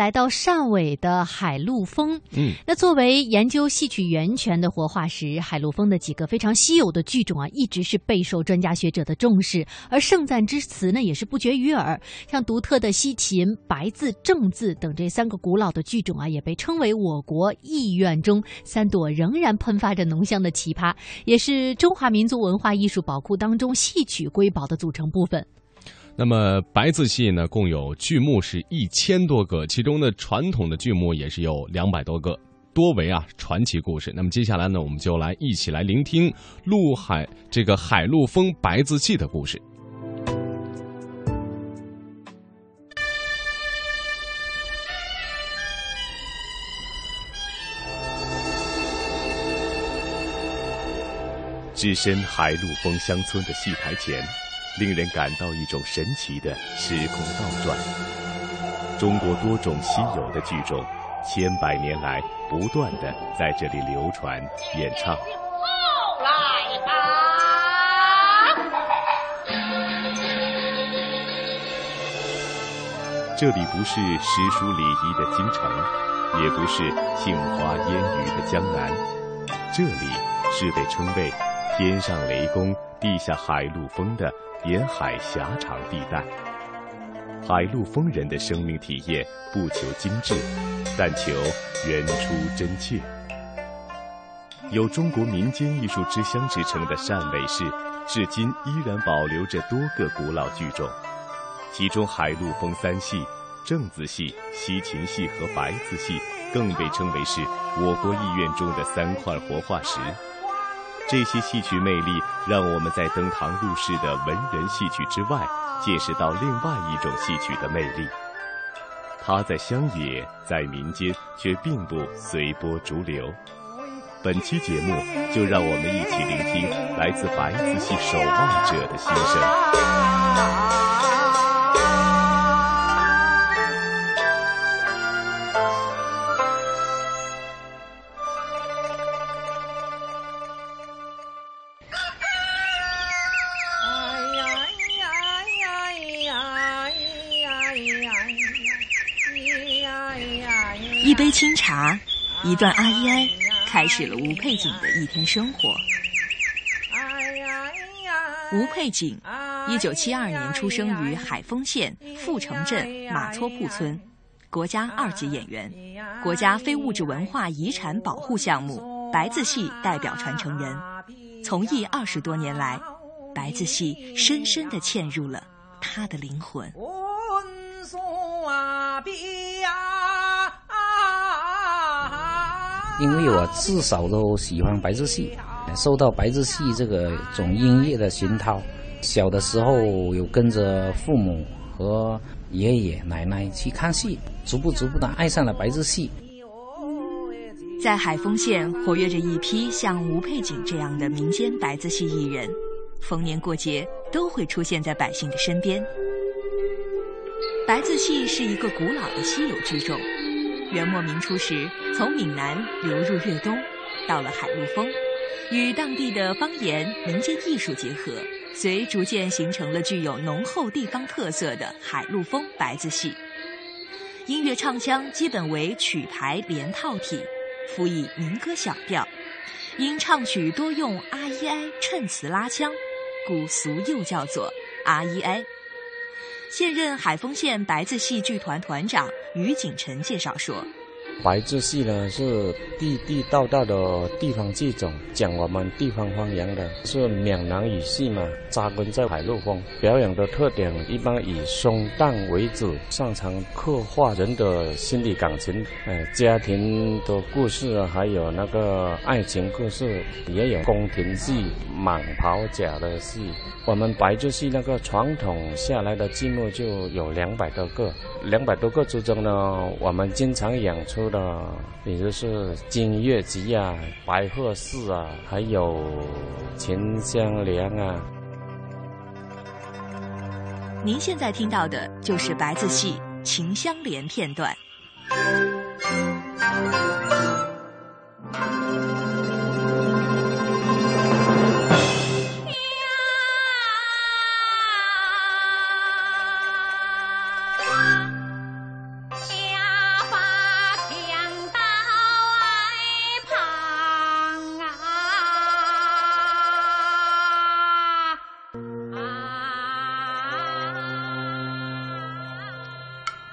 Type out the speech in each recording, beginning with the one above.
来到汕尾的海陆丰，嗯，那作为研究戏曲源泉的活化石，海陆丰的几个非常稀有的剧种啊，一直是备受专家学者的重视，而盛赞之词呢，也是不绝于耳。像独特的西秦、白字、正字等这三个古老的剧种啊，也被称为我国艺苑中三朵仍然喷发着浓香的奇葩，也是中华民族文化艺术宝库当中戏曲瑰宝的组成部分。那么白字戏呢，共有剧目是一千多个，其中的传统的剧目也是有两百多个，多为啊传奇故事。那么接下来呢，我们就来一起来聆听陆海这个海陆丰白字戏的故事。置身海陆丰乡村的戏台前，令人感到一种神奇的时空倒转。中国多种稀有的剧种，千百年来不断的在这里流传演唱。这里不是诗书礼仪的京城，也不是杏花烟雨的江南，这里是被称为“天上雷公，地下海陆丰”的沿海狭长地带。海陆丰人的生命体验不求精致，但求原初真切。有“中国民间艺术之乡”之称的汕尾市，至今依然保留着多个古老剧种。其中海陆丰三戏正字戏、西秦戏和白字戏，更被称为是我国艺苑中的三块活化石。这些戏曲魅力，让我们在登堂入室的文人戏曲之外，见识到另外一种戏曲的魅力。它在乡野，在民间，却并不随波逐流。本期节目，就让我们一起聆听来自白字戏守望者的心声。一杯清茶，一段阿依埃，开始了吴佩景的一天生活。吴佩景，一九七二年出生于海丰县富城镇马撮铺村，国家二级演员，国家非物质文化遗产保护项目白字戏代表传承人，从艺二十多年来，白字戏深深地嵌入了他的灵魂。因为我至少都喜欢白字戏，受到白字戏这个种音乐的熏陶，小的时候有跟着父母和爷爷奶奶去看戏，逐步逐步的爱上了白字戏。在海丰县活跃着一批像吴佩景这样的民间白字戏艺人，逢年过节都会出现在百姓的身边。白字戏是一个古老的稀有之种，元末明初时从闽南流入粤东，到了海陆丰，与当地的方言、民间艺术结合，遂逐渐形成了具有浓厚地方特色的海陆丰白字戏。音乐唱腔基本为曲牌连套体，辅以民歌小调。因唱曲多用阿依哀衬词拉腔，故俗又叫做阿依哀。现任海丰县白字戏剧团团长于景晨介绍说。白字戏呢是地地道道的地方剧种，讲我们地方方言的，是闽南语系嘛，扎根在海陆丰。表演的特点一般以松荡为主，擅长刻画人的心理感情，呃，家庭的故事，还有那个爱情故事，也有宫廷戏、蟒袍甲的戏。我们白字戏那个传统下来的剧目就有两百多个，两百多个之中呢，我们经常演出的，比如是金月集啊、白鹤寺啊，还有秦香莲啊。您现在听到的就是白字戏《秦香莲》片段。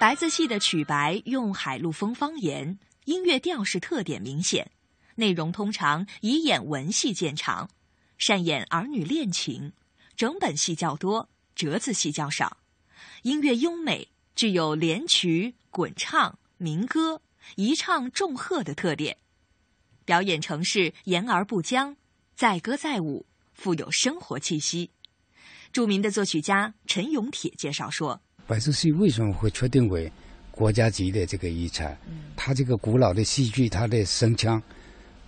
白字戏的曲白用海陆丰方言，音乐调式特点明显，内容通常以演文戏见长，善演儿女恋情，整本戏较多，折子戏较少。音乐优美，具有连曲、滚唱、民歌、一唱众和的特点，表演程式言而不僵，载歌载舞，富有生活气息。著名的作曲家陈永铁介绍说。白石戏为什么会确定为国家级的这个遗产？它这个古老的戏剧，它的声腔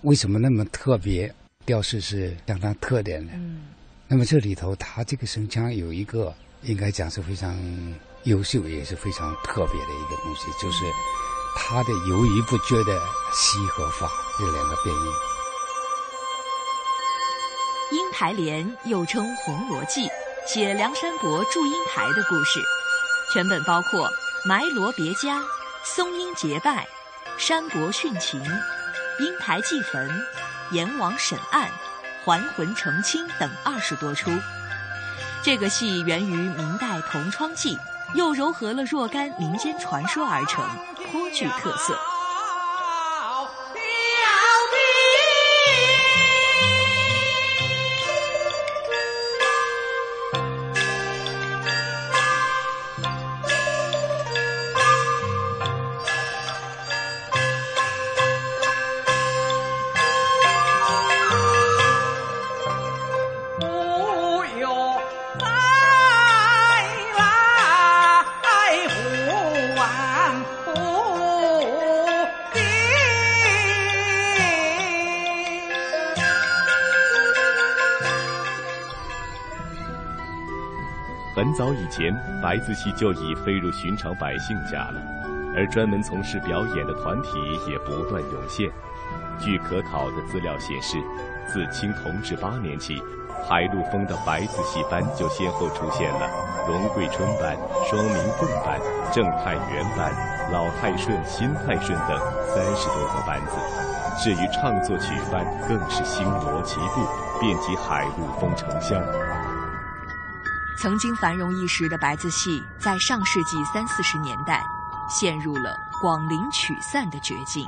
为什么那么特别？调式是相当特点的。那么这里头，它这个声腔有一个应该讲是非常优秀，也是非常特别的一个东西，就是它的犹豫不决的西和法这两个变音。英台莲又称《红罗记》，写梁山伯祝英台的故事。全本包括《埋罗别家》《松阴结拜》《山伯殉情》《英台祭坟》《阎王审案》《还魂成亲》等二十多出。这个戏源于明代《同窗记》，又糅合了若干民间传说而成，颇具特色。早以前，白字戏就已飞入寻常百姓家了，而专门从事表演的团体也不断涌现。据可考的资料显示，自清同治八年起，海陆丰的白字戏班就先后出现了荣贵春班、双明凤班、正太元班、老太顺、新太顺等三十多个班子。至于唱作曲班，更是星罗棋布，遍及海陆丰城乡。曾经繁荣一时的白字戏，在上世纪三四十年代陷入了广陵曲散的绝境。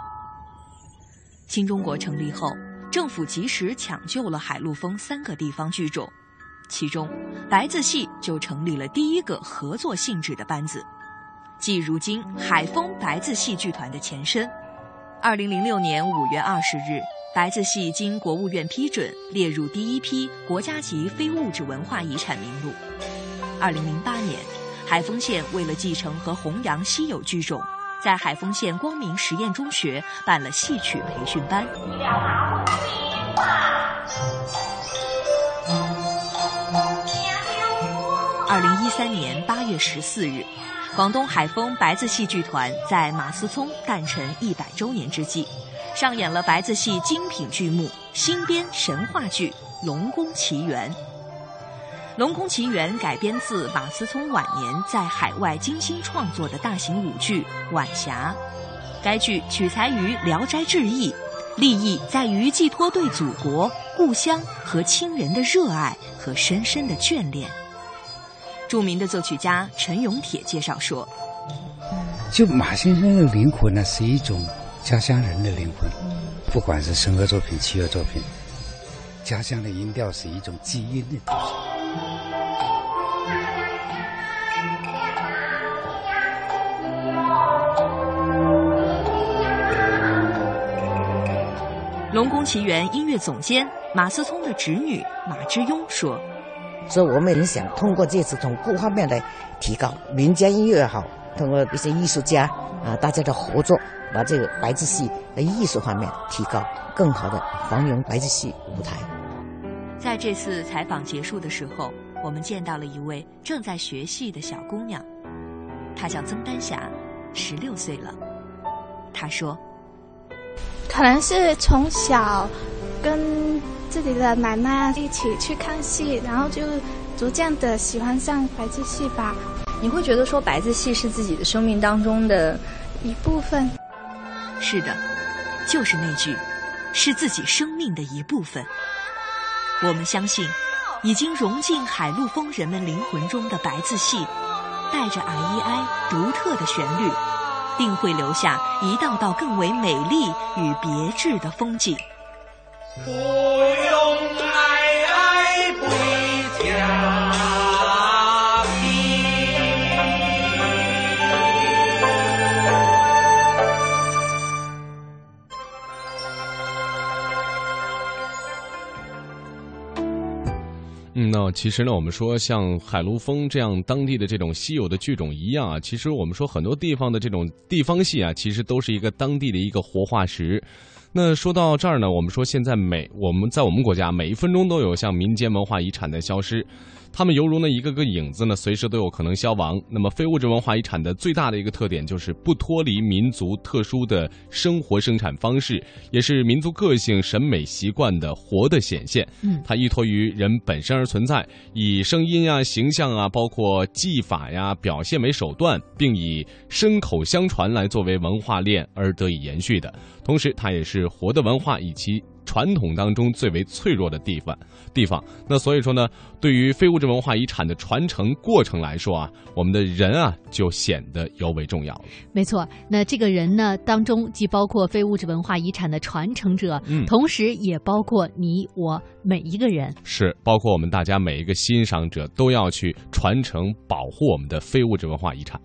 新中国成立后，政府及时抢救了海陆丰三个地方剧种，其中白字戏就成立了第一个合作性质的班子，即如今海丰白字戏剧团的前身。二零零六年五月二十日。白字戏经国务院批准列入第一批国家级非物质文化遗产名录。二零零八年，海丰县为了继承和弘扬稀有剧种，在海丰县光明实验中学办了戏曲培训班。二零一三年八月十四日，广东海丰白字戏剧团在马思聪诞辰一百周年之际。上演了白字戏精品剧目新编神话剧《龙宫奇缘》。《龙宫奇缘》改编自马思聪晚年在海外精心创作的大型舞剧《晚霞》。该剧取材于《聊斋志异》，立意在于寄托对祖国、故乡和亲人的热爱和深深的眷恋。著名的作曲家陈永铁介绍说：“就马先生的灵魂呢，是一种。”家乡人的灵魂，不管是声乐作品、器乐作品，家乡的音调是一种基因的东西。《龙宫奇缘》音乐总监马思聪的侄女马之庸说：“所以我们想通过这次从各方面来提高民间音乐也好，通过一些艺术家啊，大家的合作。”把这个白字戏的艺术方面提高，更好的还原白字戏舞台。在这次采访结束的时候，我们见到了一位正在学戏的小姑娘，她叫曾丹霞，十六岁了。她说：“可能是从小跟自己的奶奶一起去看戏，然后就逐渐的喜欢上白字戏吧。你会觉得说白字戏是自己的生命当中的一部分？”是的，就是那句，是自己生命的一部分。我们相信，已经融进海陆丰人们灵魂中的白字戏，带着 I E I 独特的旋律，定会留下一道道更为美丽与别致的风景。嗯，那其实呢，我们说像海陆丰这样当地的这种稀有的剧种一样啊，其实我们说很多地方的这种地方戏啊，其实都是一个当地的一个活化石。那说到这儿呢，我们说现在每我们在我们国家每一分钟都有像民间文化遗产的消失。它们犹如呢一个个影子呢，随时都有可能消亡。那么非物质文化遗产的最大的一个特点就是不脱离民族特殊的生活生产方式，也是民族个性、审美习惯的活的显现。嗯，它依托于人本身而存在，以声音啊、形象啊，包括技法呀、表现为手段，并以身口相传来作为文化链而得以延续的。同时，它也是活的文化以及。传统当中最为脆弱的地方，地方。那所以说呢，对于非物质文化遗产的传承过程来说啊，我们的人啊就显得尤为重要了。没错，那这个人呢当中既包括非物质文化遗产的传承者，嗯同时也包括你我每一个人。是，包括我们大家每一个欣赏者都要去传承保护我们的非物质文化遗产。